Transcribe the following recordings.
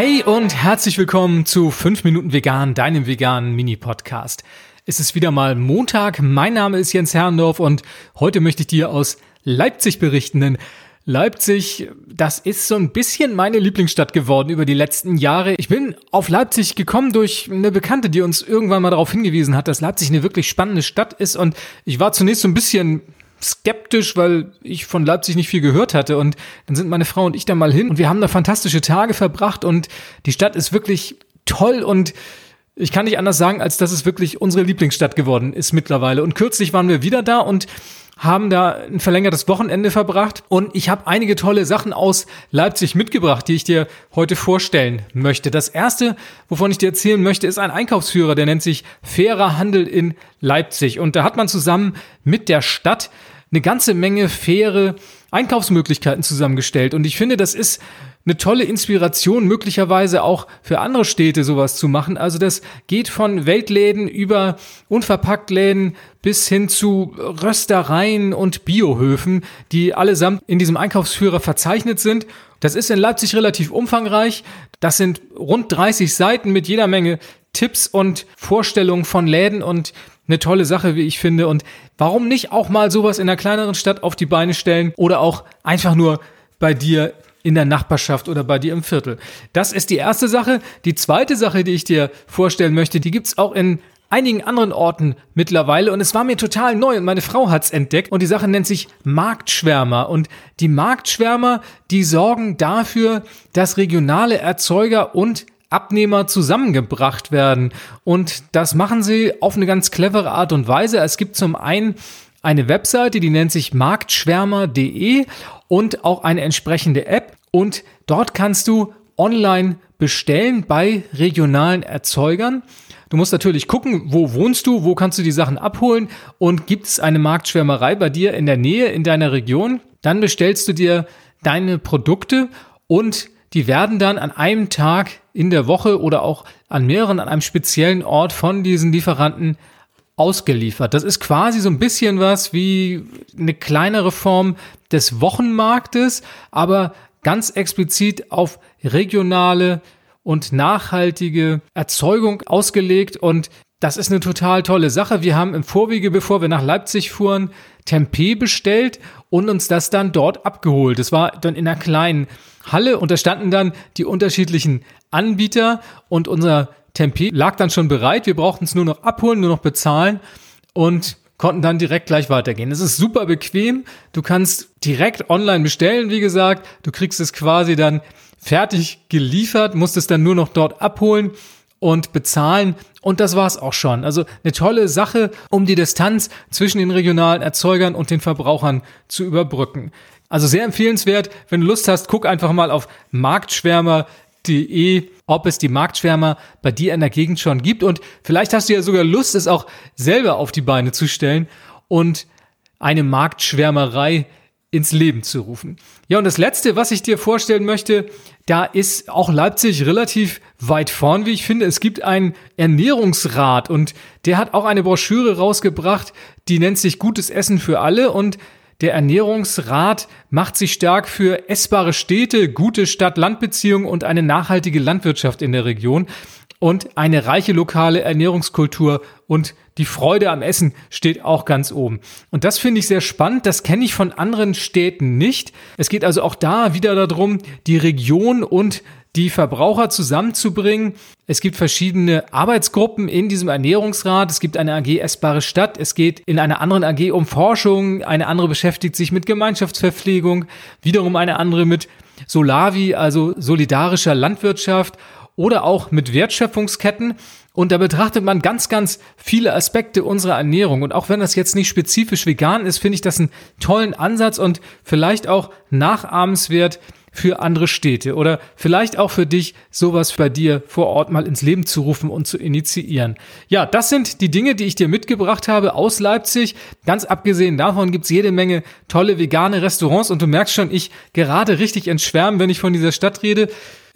Hey und herzlich willkommen zu 5 Minuten Vegan, deinem veganen Mini-Podcast. Es ist wieder mal Montag, mein Name ist Jens Herrndorf und heute möchte ich dir aus Leipzig berichten, denn Leipzig, das ist so ein bisschen meine Lieblingsstadt geworden über die letzten Jahre. Ich bin auf Leipzig gekommen durch eine Bekannte, die uns irgendwann mal darauf hingewiesen hat, dass Leipzig eine wirklich spannende Stadt ist und ich war zunächst so ein bisschen skeptisch, weil ich von Leipzig nicht viel gehört hatte. Und dann sind meine Frau und ich da mal hin und wir haben da fantastische Tage verbracht und die Stadt ist wirklich toll und ich kann nicht anders sagen, als dass es wirklich unsere Lieblingsstadt geworden ist mittlerweile. Und kürzlich waren wir wieder da und haben da ein verlängertes Wochenende verbracht und ich habe einige tolle Sachen aus Leipzig mitgebracht, die ich dir heute vorstellen möchte. Das erste, wovon ich dir erzählen möchte, ist ein Einkaufsführer, der nennt sich Fairer Handel in Leipzig und da hat man zusammen mit der Stadt eine ganze Menge faire Einkaufsmöglichkeiten zusammengestellt und ich finde, das ist eine tolle Inspiration, möglicherweise auch für andere Städte sowas zu machen. Also das geht von Weltläden über Unverpacktläden bis hin zu Röstereien und Biohöfen, die allesamt in diesem Einkaufsführer verzeichnet sind. Das ist in Leipzig relativ umfangreich. Das sind rund 30 Seiten mit jeder Menge Tipps und Vorstellungen von Läden und eine tolle Sache, wie ich finde. Und warum nicht auch mal sowas in einer kleineren Stadt auf die Beine stellen oder auch einfach nur bei dir in der Nachbarschaft oder bei dir im Viertel. Das ist die erste Sache. Die zweite Sache, die ich dir vorstellen möchte, die gibt's auch in einigen anderen Orten mittlerweile und es war mir total neu und meine Frau hat's entdeckt und die Sache nennt sich Marktschwärmer und die Marktschwärmer, die sorgen dafür, dass regionale Erzeuger und Abnehmer zusammengebracht werden und das machen sie auf eine ganz clevere Art und Weise. Es gibt zum einen eine Webseite, die nennt sich marktschwärmer.de und auch eine entsprechende App. Und dort kannst du online bestellen bei regionalen Erzeugern. Du musst natürlich gucken, wo wohnst du, wo kannst du die Sachen abholen und gibt es eine Marktschwärmerei bei dir in der Nähe, in deiner Region. Dann bestellst du dir deine Produkte und die werden dann an einem Tag in der Woche oder auch an mehreren, an einem speziellen Ort von diesen Lieferanten ausgeliefert. Das ist quasi so ein bisschen was wie eine kleinere Form des Wochenmarktes, aber ganz explizit auf regionale und nachhaltige Erzeugung ausgelegt und das ist eine total tolle Sache. Wir haben im Vorwege, bevor wir nach Leipzig fuhren, Tempeh bestellt und uns das dann dort abgeholt. Das war dann in einer kleinen Halle und da standen dann die unterschiedlichen Anbieter und unser Tempeh lag dann schon bereit. Wir brauchten es nur noch abholen, nur noch bezahlen und konnten dann direkt gleich weitergehen. Es ist super bequem. Du kannst direkt online bestellen, wie gesagt. Du kriegst es quasi dann fertig geliefert, musst es dann nur noch dort abholen und bezahlen. Und das war's auch schon. Also eine tolle Sache, um die Distanz zwischen den regionalen Erzeugern und den Verbrauchern zu überbrücken. Also sehr empfehlenswert. Wenn du Lust hast, guck einfach mal auf Marktschwärmer de, ob es die Marktschwärmer bei dir in der Gegend schon gibt. Und vielleicht hast du ja sogar Lust, es auch selber auf die Beine zu stellen und eine Marktschwärmerei ins Leben zu rufen. Ja, und das Letzte, was ich dir vorstellen möchte, da ist auch Leipzig relativ weit vorn, wie ich finde. Es gibt einen Ernährungsrat und der hat auch eine Broschüre rausgebracht, die nennt sich Gutes Essen für alle und der Ernährungsrat macht sich stark für essbare Städte, gute Stadt-Land-Beziehungen und eine nachhaltige Landwirtschaft in der Region und eine reiche lokale Ernährungskultur und die Freude am Essen steht auch ganz oben. Und das finde ich sehr spannend. Das kenne ich von anderen Städten nicht. Es geht also auch da wieder darum, die Region und die Verbraucher zusammenzubringen. Es gibt verschiedene Arbeitsgruppen in diesem Ernährungsrat. Es gibt eine AG Essbare Stadt. Es geht in einer anderen AG um Forschung. Eine andere beschäftigt sich mit Gemeinschaftsverpflegung. Wiederum eine andere mit Solavi, also solidarischer Landwirtschaft oder auch mit Wertschöpfungsketten. Und da betrachtet man ganz, ganz viele Aspekte unserer Ernährung. Und auch wenn das jetzt nicht spezifisch vegan ist, finde ich das einen tollen Ansatz und vielleicht auch nachahmenswert für andere Städte oder vielleicht auch für dich, sowas bei dir vor Ort mal ins Leben zu rufen und zu initiieren. Ja, das sind die Dinge, die ich dir mitgebracht habe aus Leipzig. Ganz abgesehen davon gibt's jede Menge tolle vegane Restaurants und du merkst schon, ich gerade richtig ins Schwärmen, wenn ich von dieser Stadt rede.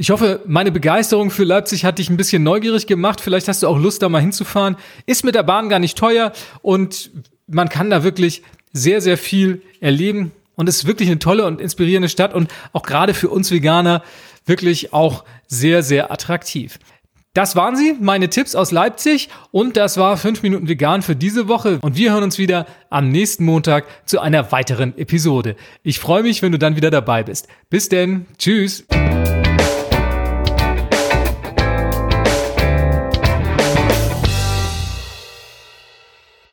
Ich hoffe, meine Begeisterung für Leipzig hat dich ein bisschen neugierig gemacht. Vielleicht hast du auch Lust, da mal hinzufahren. Ist mit der Bahn gar nicht teuer und man kann da wirklich sehr, sehr viel erleben. Und es ist wirklich eine tolle und inspirierende Stadt und auch gerade für uns Veganer wirklich auch sehr, sehr attraktiv. Das waren sie, meine Tipps aus Leipzig und das war 5 Minuten vegan für diese Woche und wir hören uns wieder am nächsten Montag zu einer weiteren Episode. Ich freue mich, wenn du dann wieder dabei bist. Bis denn, tschüss.